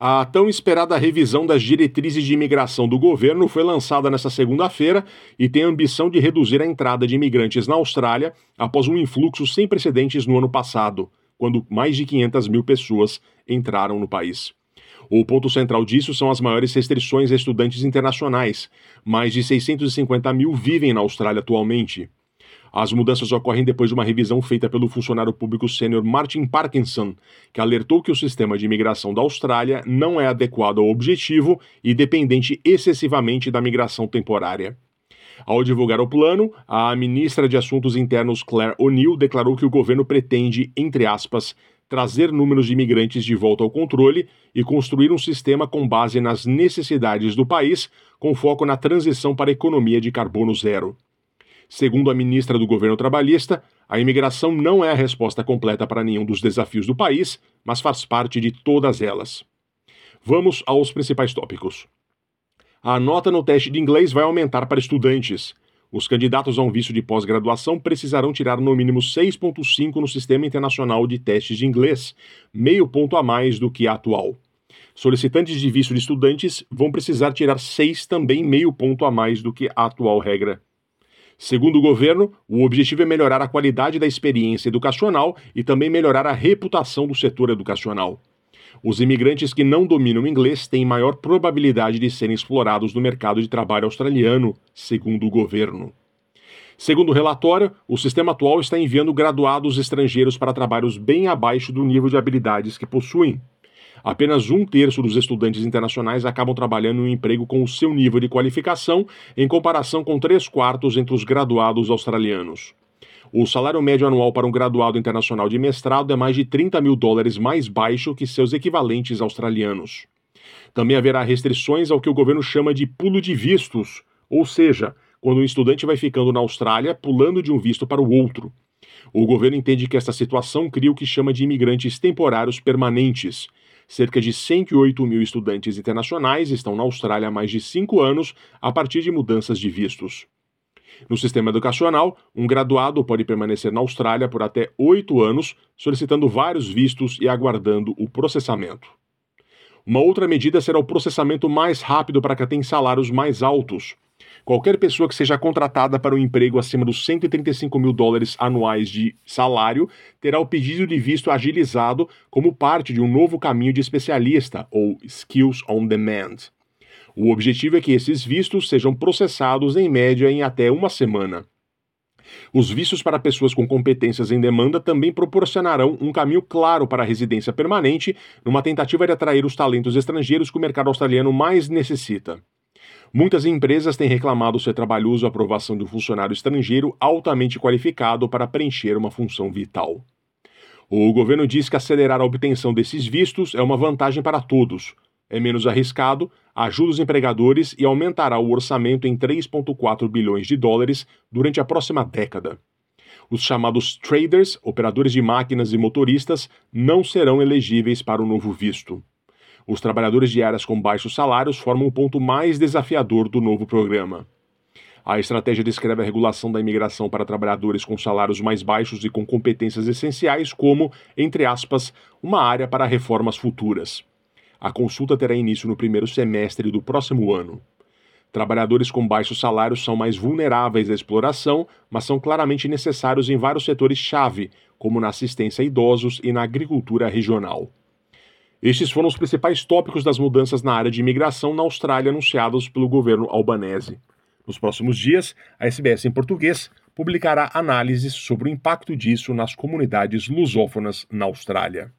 A tão esperada revisão das diretrizes de imigração do governo foi lançada nesta segunda-feira e tem a ambição de reduzir a entrada de imigrantes na Austrália após um influxo sem precedentes no ano passado, quando mais de 500 mil pessoas entraram no país. O ponto central disso são as maiores restrições a estudantes internacionais. Mais de 650 mil vivem na Austrália atualmente. As mudanças ocorrem depois de uma revisão feita pelo funcionário público sênior Martin Parkinson, que alertou que o sistema de imigração da Austrália não é adequado ao objetivo e dependente excessivamente da migração temporária. Ao divulgar o plano, a ministra de Assuntos Internos Claire O'Neill declarou que o governo pretende, entre aspas, trazer números de imigrantes de volta ao controle e construir um sistema com base nas necessidades do país, com foco na transição para a economia de carbono zero. Segundo a ministra do governo trabalhista, a imigração não é a resposta completa para nenhum dos desafios do país, mas faz parte de todas elas. Vamos aos principais tópicos. A nota no teste de inglês vai aumentar para estudantes. Os candidatos a um visto de pós-graduação precisarão tirar no mínimo 6,5 no Sistema Internacional de Testes de Inglês, meio ponto a mais do que a atual. Solicitantes de visto de estudantes vão precisar tirar 6 também meio ponto a mais do que a atual regra. Segundo o governo, o objetivo é melhorar a qualidade da experiência educacional e também melhorar a reputação do setor educacional. Os imigrantes que não dominam inglês têm maior probabilidade de serem explorados no mercado de trabalho australiano, segundo o governo. Segundo o relatório, o sistema atual está enviando graduados estrangeiros para trabalhos bem abaixo do nível de habilidades que possuem. Apenas um terço dos estudantes internacionais acabam trabalhando em um emprego com o seu nível de qualificação, em comparação com três quartos entre os graduados australianos. O salário médio anual para um graduado internacional de mestrado é mais de 30 mil dólares mais baixo que seus equivalentes australianos. Também haverá restrições ao que o governo chama de pulo de vistos, ou seja, quando um estudante vai ficando na Austrália pulando de um visto para o outro. O governo entende que esta situação cria o que chama de imigrantes temporários permanentes, Cerca de 108 mil estudantes internacionais estão na Austrália há mais de cinco anos a partir de mudanças de vistos. No sistema educacional, um graduado pode permanecer na Austrália por até oito anos, solicitando vários vistos e aguardando o processamento. Uma outra medida será o processamento mais rápido para quem tem salários mais altos. Qualquer pessoa que seja contratada para um emprego acima dos 135 mil dólares anuais de salário terá o pedido de visto agilizado como parte de um novo caminho de especialista, ou Skills on Demand. O objetivo é que esses vistos sejam processados em média em até uma semana. Os vistos para pessoas com competências em demanda também proporcionarão um caminho claro para a residência permanente, numa tentativa de atrair os talentos estrangeiros que o mercado australiano mais necessita. Muitas empresas têm reclamado ser trabalhoso a aprovação de um funcionário estrangeiro altamente qualificado para preencher uma função vital. O governo diz que acelerar a obtenção desses vistos é uma vantagem para todos. É menos arriscado, ajuda os empregadores e aumentará o orçamento em 3,4 bilhões de dólares durante a próxima década. Os chamados traders, operadores de máquinas e motoristas, não serão elegíveis para o novo visto. Os trabalhadores de áreas com baixos salários formam o ponto mais desafiador do novo programa. A estratégia descreve a regulação da imigração para trabalhadores com salários mais baixos e com competências essenciais como, entre aspas, uma área para reformas futuras. A consulta terá início no primeiro semestre do próximo ano. Trabalhadores com baixos salários são mais vulneráveis à exploração, mas são claramente necessários em vários setores-chave, como na assistência a idosos e na agricultura regional. Estes foram os principais tópicos das mudanças na área de imigração na Austrália anunciados pelo governo albanese. Nos próximos dias, a SBS em português publicará análises sobre o impacto disso nas comunidades lusófonas na Austrália.